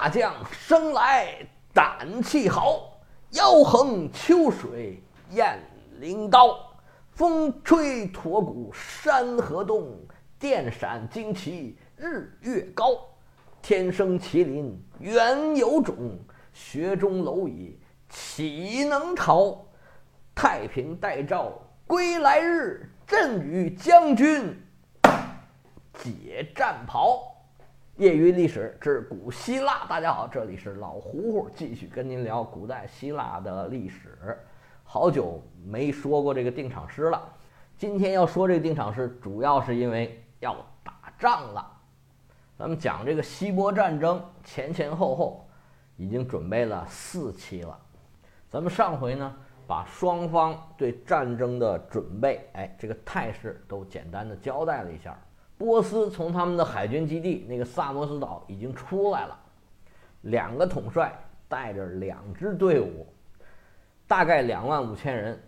大将生来胆气豪，腰横秋水雁翎刀，风吹驼骨山河动，电闪旌旗日月高。天生麒麟原有种，学中蝼蚁岂能逃？太平待诏归来日，朕与将军解战袍。业余历史之古希腊，大家好，这里是老胡胡，继续跟您聊古代希腊的历史。好久没说过这个定场诗了，今天要说这个定场诗，主要是因为要打仗了。咱们讲这个希波战争前前后后已经准备了四期了。咱们上回呢，把双方对战争的准备，哎，这个态势都简单的交代了一下。波斯从他们的海军基地那个萨摩斯岛已经出来了，两个统帅带着两支队伍，大概两万五千人，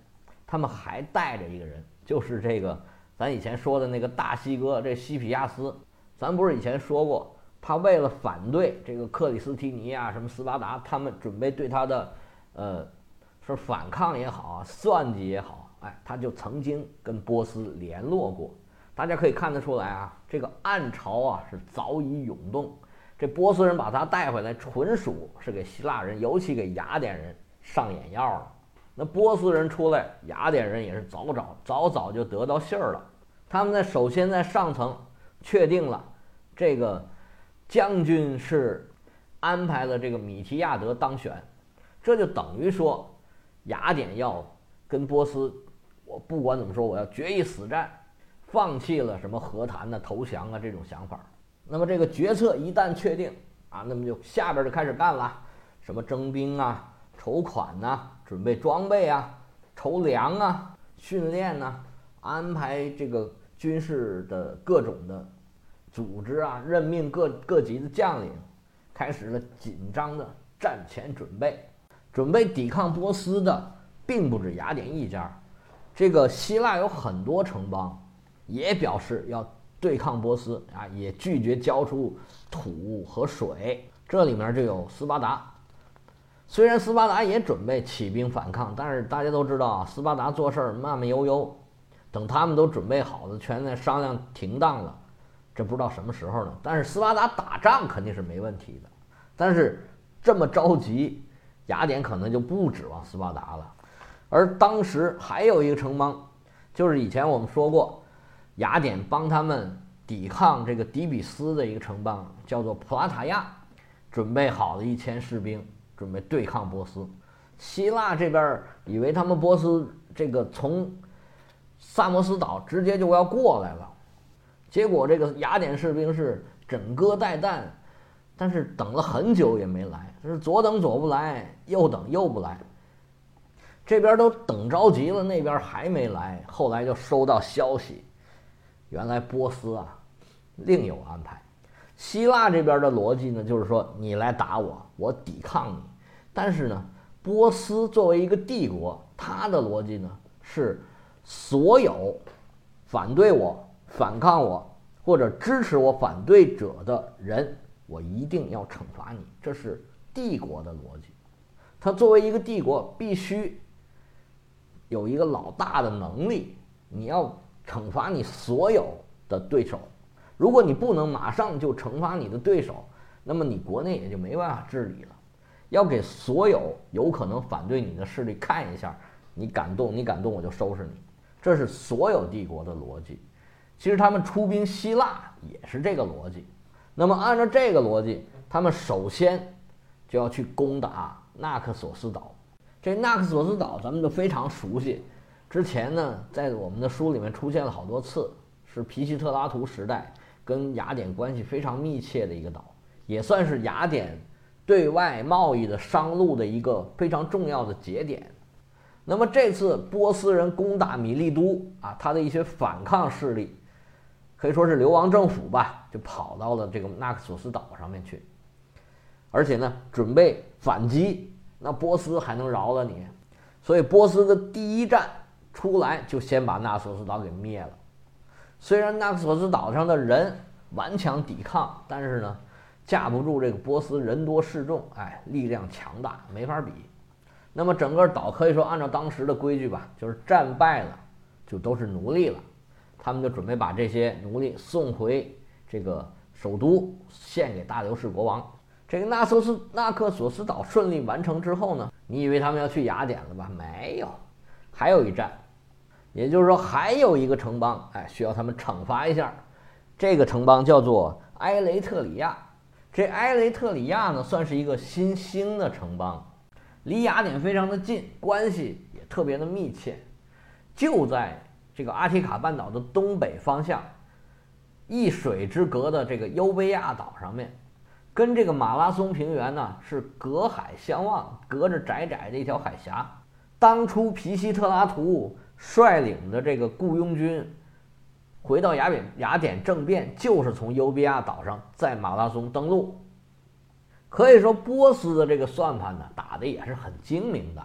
他们还带着一个人，就是这个咱以前说的那个大西哥，这西皮亚斯。咱不是以前说过，他为了反对这个克里斯提尼啊，什么斯巴达，他们准备对他的，呃，是反抗也好啊，算计也好，哎，他就曾经跟波斯联络过。大家可以看得出来啊，这个暗潮啊是早已涌动。这波斯人把他带回来，纯属是给希腊人，尤其给雅典人上眼药了。那波斯人出来，雅典人也是早早早早就得到信儿了。他们在首先在上层确定了，这个将军是安排了这个米提亚德当选，这就等于说雅典要跟波斯，我不管怎么说，我要决一死战。放弃了什么和谈的投降啊这种想法，那么这个决策一旦确定啊，那么就下边就开始干了，什么征兵啊、筹款呐、准备装备啊、筹粮啊、训练呐、安排这个军事的各种的组织啊、任命各各级的将领，开始了紧张的战前准备。准备抵抗波斯的并不止雅典一家，这个希腊有很多城邦。也表示要对抗波斯啊，也拒绝交出土和水。这里面就有斯巴达。虽然斯巴达也准备起兵反抗，但是大家都知道啊，斯巴达做事儿慢慢悠悠。等他们都准备好了，全在商量停当了，这不知道什么时候呢。但是斯巴达打仗肯定是没问题的。但是这么着急，雅典可能就不指望斯巴达了。而当时还有一个城邦，就是以前我们说过。雅典帮他们抵抗这个底比斯的一个城邦，叫做普拉塔亚，准备好了一千士兵，准备对抗波斯。希腊这边以为他们波斯这个从萨摩斯岛直接就要过来了，结果这个雅典士兵是枕戈待旦，但是等了很久也没来，是左等左不来，右等右不来。这边都等着急了，那边还没来。后来就收到消息。原来波斯啊，另有安排。希腊这边的逻辑呢，就是说你来打我，我抵抗你。但是呢，波斯作为一个帝国，它的逻辑呢是，所有反对我、反抗我或者支持我反对者的人，我一定要惩罚你。这是帝国的逻辑。它作为一个帝国，必须有一个老大的能力，你要。惩罚你所有的对手，如果你不能马上就惩罚你的对手，那么你国内也就没办法治理了。要给所有有可能反对你的势力看一下，你敢动，你敢动，我就收拾你。这是所有帝国的逻辑。其实他们出兵希腊也是这个逻辑。那么按照这个逻辑，他们首先就要去攻打纳克索斯岛。这纳克索斯岛咱们就非常熟悉。之前呢，在我们的书里面出现了好多次，是皮西特拉图时代跟雅典关系非常密切的一个岛，也算是雅典对外贸易的商路的一个非常重要的节点。那么这次波斯人攻打米利都啊，他的一些反抗势力可以说是流亡政府吧，就跑到了这个纳克索斯岛上面去，而且呢，准备反击，那波斯还能饶了你？所以波斯的第一战。出来就先把纳索斯岛给灭了。虽然纳索斯岛上的人顽强抵抗，但是呢，架不住这个波斯人多势众，哎，力量强大，没法比。那么整个岛可以说按照当时的规矩吧，就是战败了就都是奴隶了。他们就准备把这些奴隶送回这个首都，献给大流士国王。这个纳索斯纳克索斯岛顺利完成之后呢，你以为他们要去雅典了吧？没有，还有一站，也就是说还有一个城邦，哎，需要他们惩罚一下。这个城邦叫做埃雷特里亚。这埃雷特里亚呢，算是一个新兴的城邦，离雅典非常的近，关系也特别的密切，就在这个阿提卡半岛的东北方向，一水之隔的这个优卑亚岛上面，跟这个马拉松平原呢是隔海相望，隔着窄窄的一条海峡。当初皮西特拉图率领的这个雇佣军。回到雅典，雅典政变就是从优比亚岛上在马拉松登陆。可以说，波斯的这个算盘呢，打的也是很精明的。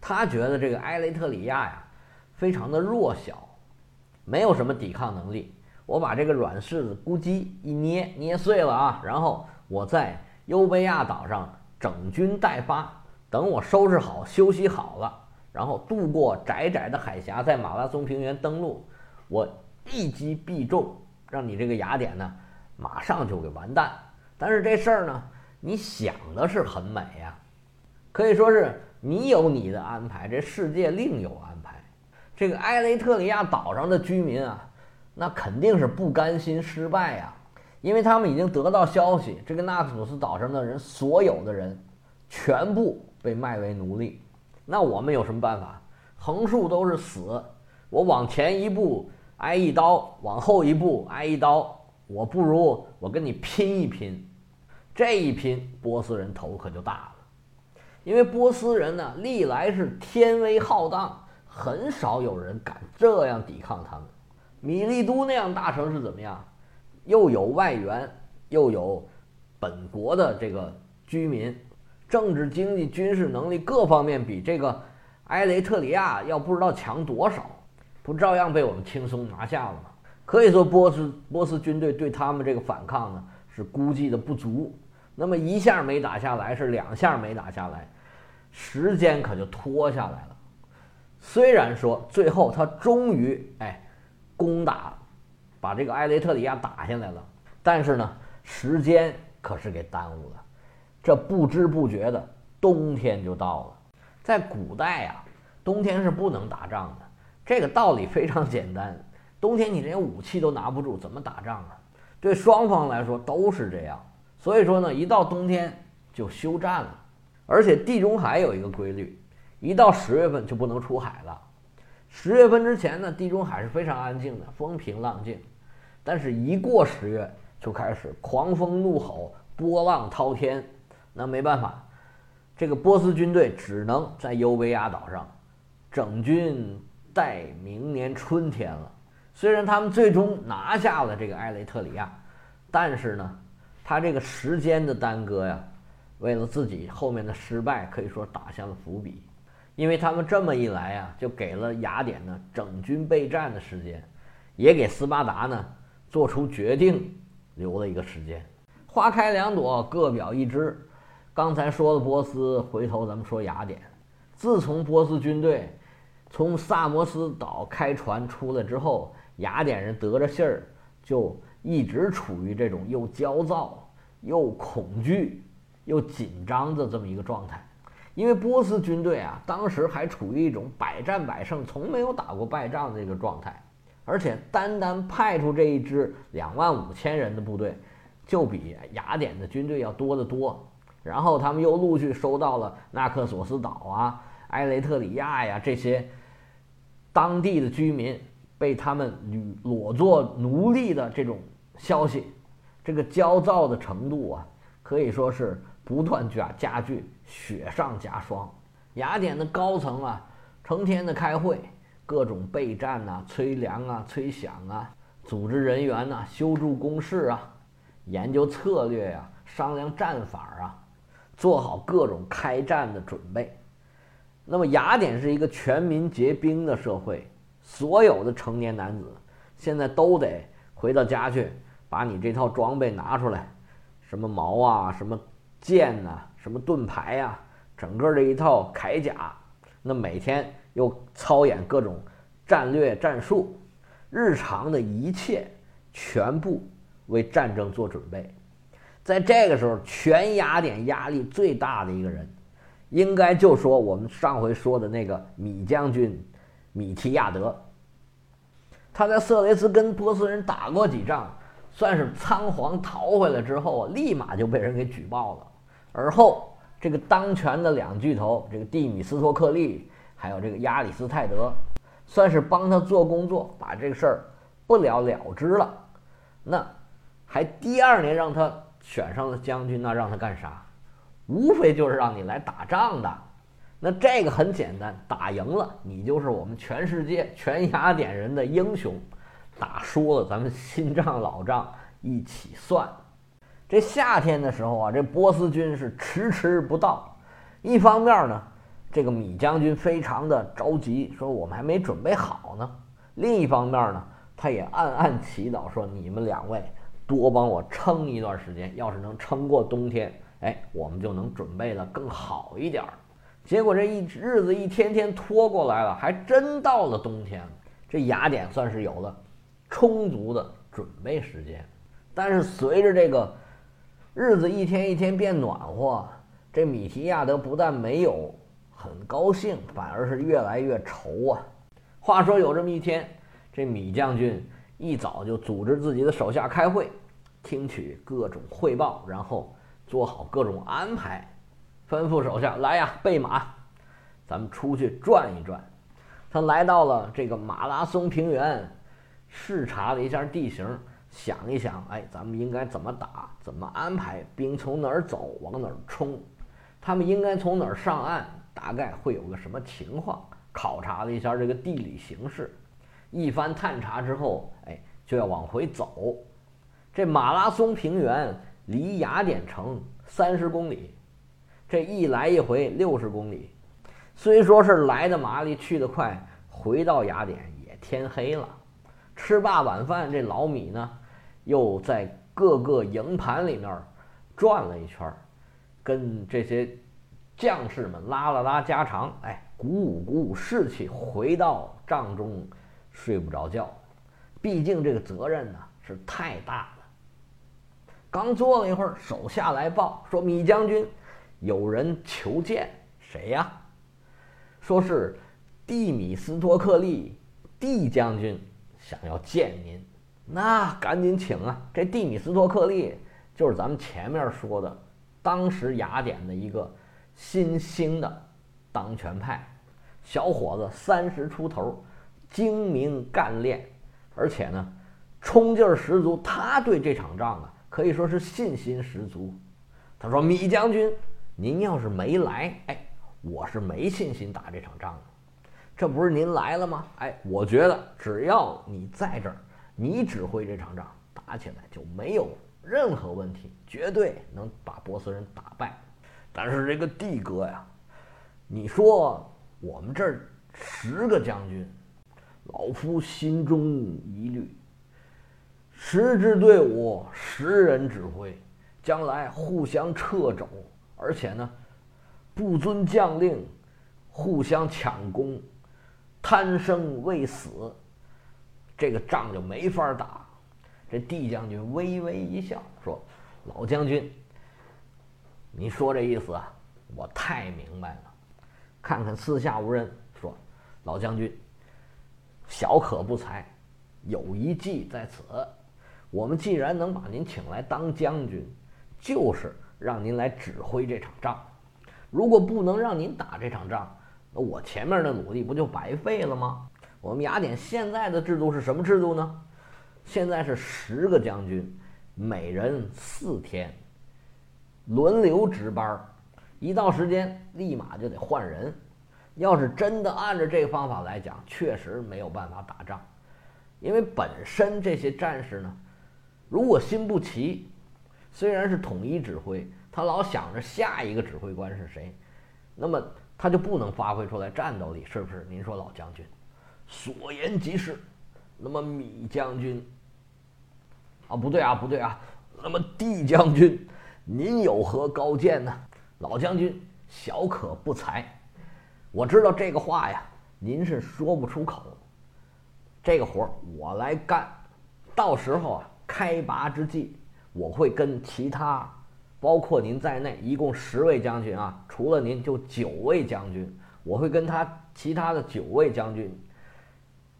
他觉得这个埃雷特里亚呀，非常的弱小，没有什么抵抗能力。我把这个软柿子咕叽一捏，捏碎了啊，然后我在优贝亚岛上整军待发，等我收拾好、休息好了，然后渡过窄窄的海峡，在马拉松平原登陆，我。一击必中，让你这个雅典呢，马上就给完蛋。但是这事儿呢，你想的是很美呀，可以说是你有你的安排，这世界另有安排。这个埃雷特里亚岛上的居民啊，那肯定是不甘心失败呀，因为他们已经得到消息，这个纳克索斯岛上的人，所有的人全部被卖为奴隶。那我们有什么办法？横竖都是死，我往前一步。挨一刀，往后一步挨一刀，我不如我跟你拼一拼。这一拼，波斯人头可就大了，因为波斯人呢，历来是天威浩荡，很少有人敢这样抵抗他们。米利都那样大城市怎么样？又有外援，又有本国的这个居民，政治、经济、军事能力各方面比这个埃雷特里亚要不知道强多少。不照样被我们轻松拿下了吗？可以说波斯波斯军队对他们这个反抗呢是估计的不足。那么一下没打下来，是两下没打下来，时间可就拖下来了。虽然说最后他终于哎攻打，把这个埃雷特里亚打下来了，但是呢时间可是给耽误了。这不知不觉的冬天就到了。在古代呀，冬天是不能打仗的。这个道理非常简单，冬天你连武器都拿不住，怎么打仗啊？对双方来说都是这样。所以说呢，一到冬天就休战了。而且地中海有一个规律，一到十月份就不能出海了。十月份之前呢，地中海是非常安静的，风平浪静。但是，一过十月就开始狂风怒吼，波浪滔天。那没办法，这个波斯军队只能在优维亚岛上整军。待明年春天了。虽然他们最终拿下了这个埃雷特里亚，但是呢，他这个时间的耽搁呀，为了自己后面的失败，可以说打下了伏笔。因为他们这么一来呀，就给了雅典呢整军备战的时间，也给斯巴达呢做出决定留了一个时间。花开两朵，各表一枝。刚才说了波斯，回头咱们说雅典。自从波斯军队。从萨摩斯岛开船出来之后，雅典人得着信儿，就一直处于这种又焦躁、又恐惧、又紧张的这么一个状态。因为波斯军队啊，当时还处于一种百战百胜、从没有打过败仗的一个状态，而且单单派出这一支两万五千人的部队，就比雅典的军队要多得多。然后他们又陆续收到了纳克索斯岛啊、埃雷特里亚呀这些。当地的居民被他们掳裸做奴隶的这种消息，这个焦躁的程度啊，可以说是不断加加剧，雪上加霜。雅典的高层啊，成天的开会，各种备战呐、催粮啊、催饷啊，组织人员呐、修筑工事啊，研究策略呀、商量战法啊，做好各种开战的准备。那么雅典是一个全民皆兵的社会，所有的成年男子现在都得回到家去，把你这套装备拿出来，什么矛啊，什么剑呐，什么盾牌呀，整个这一套铠甲，那每天又操演各种战略战术，日常的一切全部为战争做准备。在这个时候，全雅典压力最大的一个人，应该就说我们上回说的那个米将军米提亚德。他在色雷斯跟波斯人打过几仗，算是仓皇逃回来之后，立马就被人给举报了。而后这个当权的两巨头，这个蒂米斯托克利还有这个亚里斯泰德，算是帮他做工作，把这个事儿不了了之了。那还第二年让他选上了将军，那让他干啥？无非就是让你来打仗的。那这个很简单，打赢了你就是我们全世界全雅典人的英雄，打输了咱们新账老账一起算。这夏天的时候啊，这波斯军是迟迟不到。一方面呢，这个米将军非常的着急，说我们还没准备好呢；另一方面呢，他也暗暗祈祷说你们两位多帮我撑一段时间，要是能撑过冬天，哎，我们就能准备的更好一点儿。结果这一日子一天天拖过来了，还真到了冬天了。这雅典算是有了充足的准备时间。但是随着这个日子一天一天变暖和，这米提亚德不但没有很高兴，反而是越来越愁啊。话说有这么一天，这米将军一早就组织自己的手下开会，听取各种汇报，然后做好各种安排。吩咐手下来呀，备马，咱们出去转一转。他来到了这个马拉松平原，视察了一下地形，想一想，哎，咱们应该怎么打？怎么安排兵从哪儿走，往哪儿冲？他们应该从哪儿上岸？大概会有个什么情况？考察了一下这个地理形势，一番探查之后，哎，就要往回走。这马拉松平原离雅典城三十公里。这一来一回六十公里，虽说是来的麻利，去的快，回到雅典也天黑了。吃罢晚饭，这老米呢，又在各个营盘里面转了一圈，跟这些将士们拉了拉家常，哎，鼓舞鼓舞士气，回到帐中睡不着觉。毕竟这个责任呢是太大了。刚坐了一会儿，手下来报说米将军。有人求见谁呀？说是蒂米斯托克利蒂将军想要见您，那赶紧请啊！这蒂米斯托克利就是咱们前面说的，当时雅典的一个新兴的当权派小伙子，三十出头，精明干练，而且呢，冲劲儿十足。他对这场仗啊，可以说是信心十足。他说：“米将军。”您要是没来，哎，我是没信心打这场仗的。这不是您来了吗？哎，我觉得只要你在这儿，你指挥这场仗打起来就没有任何问题，绝对能把波斯人打败。但是这个帝哥呀，你说我们这儿十个将军，老夫心中疑虑。十支队伍，十人指挥，将来互相掣肘。而且呢，不遵将令，互相抢功，贪生畏死，这个仗就没法打。这帝将军微微一笑，说：“老将军，你说这意思啊，我太明白了。看看四下无人，说，老将军，小可不才，有一计在此。我们既然能把您请来当将军，就是。”让您来指挥这场仗，如果不能让您打这场仗，那我前面的努力不就白费了吗？我们雅典现在的制度是什么制度呢？现在是十个将军，每人四天，轮流值班，一到时间立马就得换人。要是真的按照这个方法来讲，确实没有办法打仗，因为本身这些战士呢，如果心不齐。虽然是统一指挥，他老想着下一个指挥官是谁，那么他就不能发挥出来战斗力，是不是？您说老将军，所言极是。那么米将军，啊不对啊不对啊，那么帝将军，您有何高见呢？”老将军，小可不才。我知道这个话呀，您是说不出口。这个活儿我来干，到时候啊，开拔之际，我会跟其他，包括您在内，一共十位将军啊，除了您就九位将军，我会跟他其他的九位将军，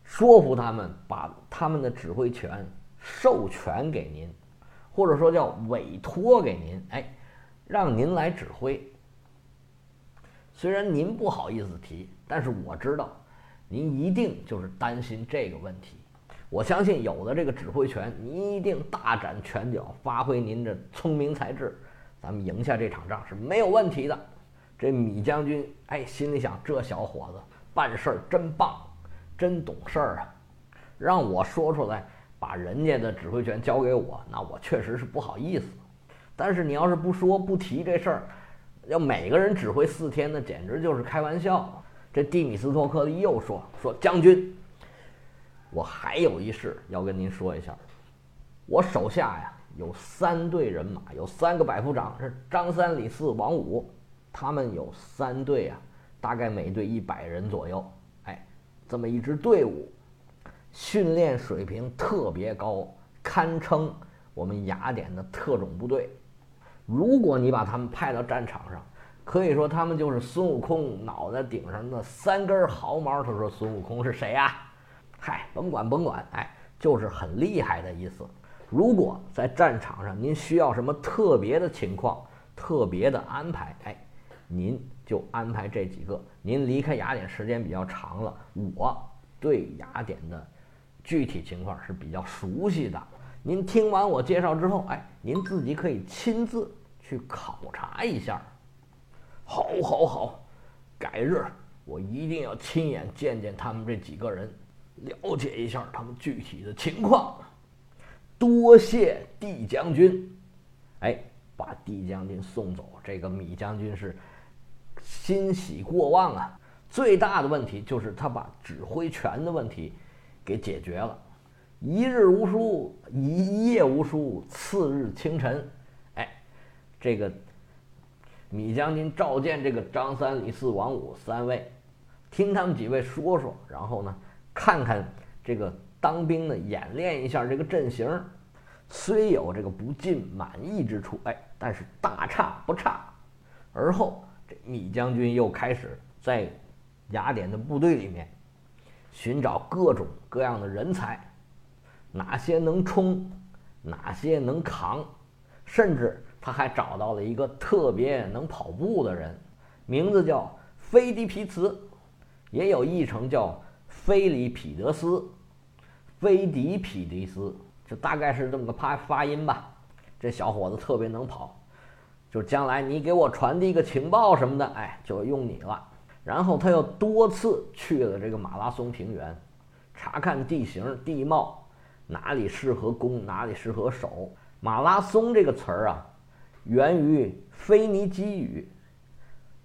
说服他们把他们的指挥权授权给您，或者说叫委托给您，哎，让您来指挥。虽然您不好意思提，但是我知道。您一定就是担心这个问题，我相信有了这个指挥权，您一定大展拳脚，发挥您的聪明才智，咱们赢下这场仗是没有问题的。这米将军哎，心里想：这小伙子办事儿真棒，真懂事儿啊！让我说出来，把人家的指挥权交给我，那我确实是不好意思。但是你要是不说不提这事儿，要每个人指挥四天，那简直就是开玩笑。这蒂米斯托克利又说：“说将军，我还有一事要跟您说一下。我手下呀有三队人马，有三个百夫长，是张三李四王五，他们有三队啊，大概每队一百人左右。哎，这么一支队伍，训练水平特别高，堪称我们雅典的特种部队。如果你把他们派到战场上，可以说他们就是孙悟空脑袋顶上的三根毫毛。他说：“孙悟空是谁呀？嗨，甭管甭管，哎，就是很厉害的意思。如果在战场上您需要什么特别的情况、特别的安排，哎，您就安排这几个。您离开雅典时间比较长了，我对雅典的具体情况是比较熟悉的。您听完我介绍之后，哎，您自己可以亲自去考察一下。”好，好，好！改日我一定要亲眼见见他们这几个人，了解一下他们具体的情况。多谢帝将军，哎，把帝将军送走，这个米将军是欣喜过望啊。最大的问题就是他把指挥权的问题给解决了。一日无书，一夜无书，次日清晨，哎，这个。米将军召见这个张三李四王五三位，听他们几位说说，然后呢，看看这个当兵的演练一下这个阵型，虽有这个不尽满意之处，哎，但是大差不差。而后，这米将军又开始在雅典的部队里面寻找各种各样的人才，哪些能冲，哪些能扛，甚至。他还找到了一个特别能跑步的人，名字叫菲迪皮茨，也有译成叫菲里彼得斯、菲迪皮迪斯，就大概是这么个发发音吧。这小伙子特别能跑，就将来你给我传递一个情报什么的，哎，就用你了。然后他又多次去了这个马拉松平原，查看地形地貌，哪里适合攻，哪里适合守。马拉松这个词儿啊。源于腓尼基语，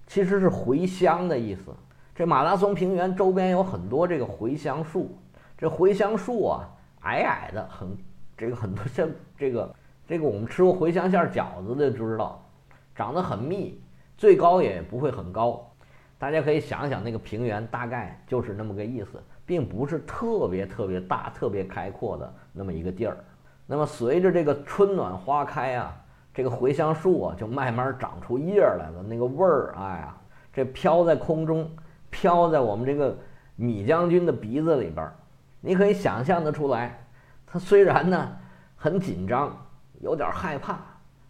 其实是茴香的意思。这马拉松平原周边有很多这个茴香树，这茴香树啊，矮矮的，很这个很多像这个这个我们吃过茴香馅饺子的知道，长得很密，最高也不会很高。大家可以想想那个平原，大概就是那么个意思，并不是特别特别大、特别开阔的那么一个地儿。那么随着这个春暖花开啊。这个茴香树啊，就慢慢长出叶来了。那个味儿，哎呀，这飘在空中，飘在我们这个米将军的鼻子里边，你可以想象得出来。他虽然呢很紧张，有点害怕，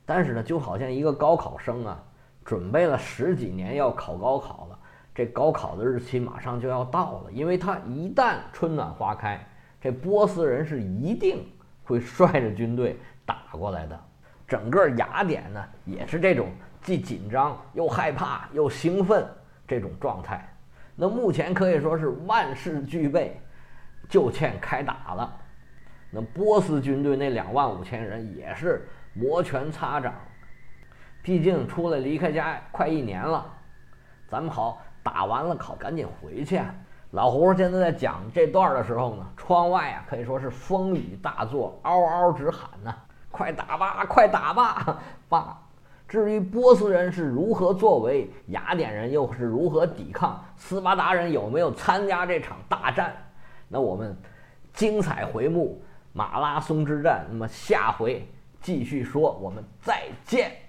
但是呢，就好像一个高考生啊，准备了十几年要考高考，这高考的日期马上就要到了，因为他一旦春暖花开，这波斯人是一定会 率着军队打过来的。整个雅典呢，也是这种既紧张又害怕又兴奋这种状态。那目前可以说是万事俱备，就欠开打了。那波斯军队那两万五千人也是摩拳擦掌，毕竟出来离开家快一年了，咱们好打完了考赶紧回去。老胡现在在讲这段的时候呢，窗外啊可以说是风雨大作，嗷嗷直喊呢。快打吧，快打吧！爸，至于波斯人是如何作为，雅典人又是如何抵抗，斯巴达人有没有参加这场大战，那我们精彩回目马拉松之战。那么下回继续说，我们再见。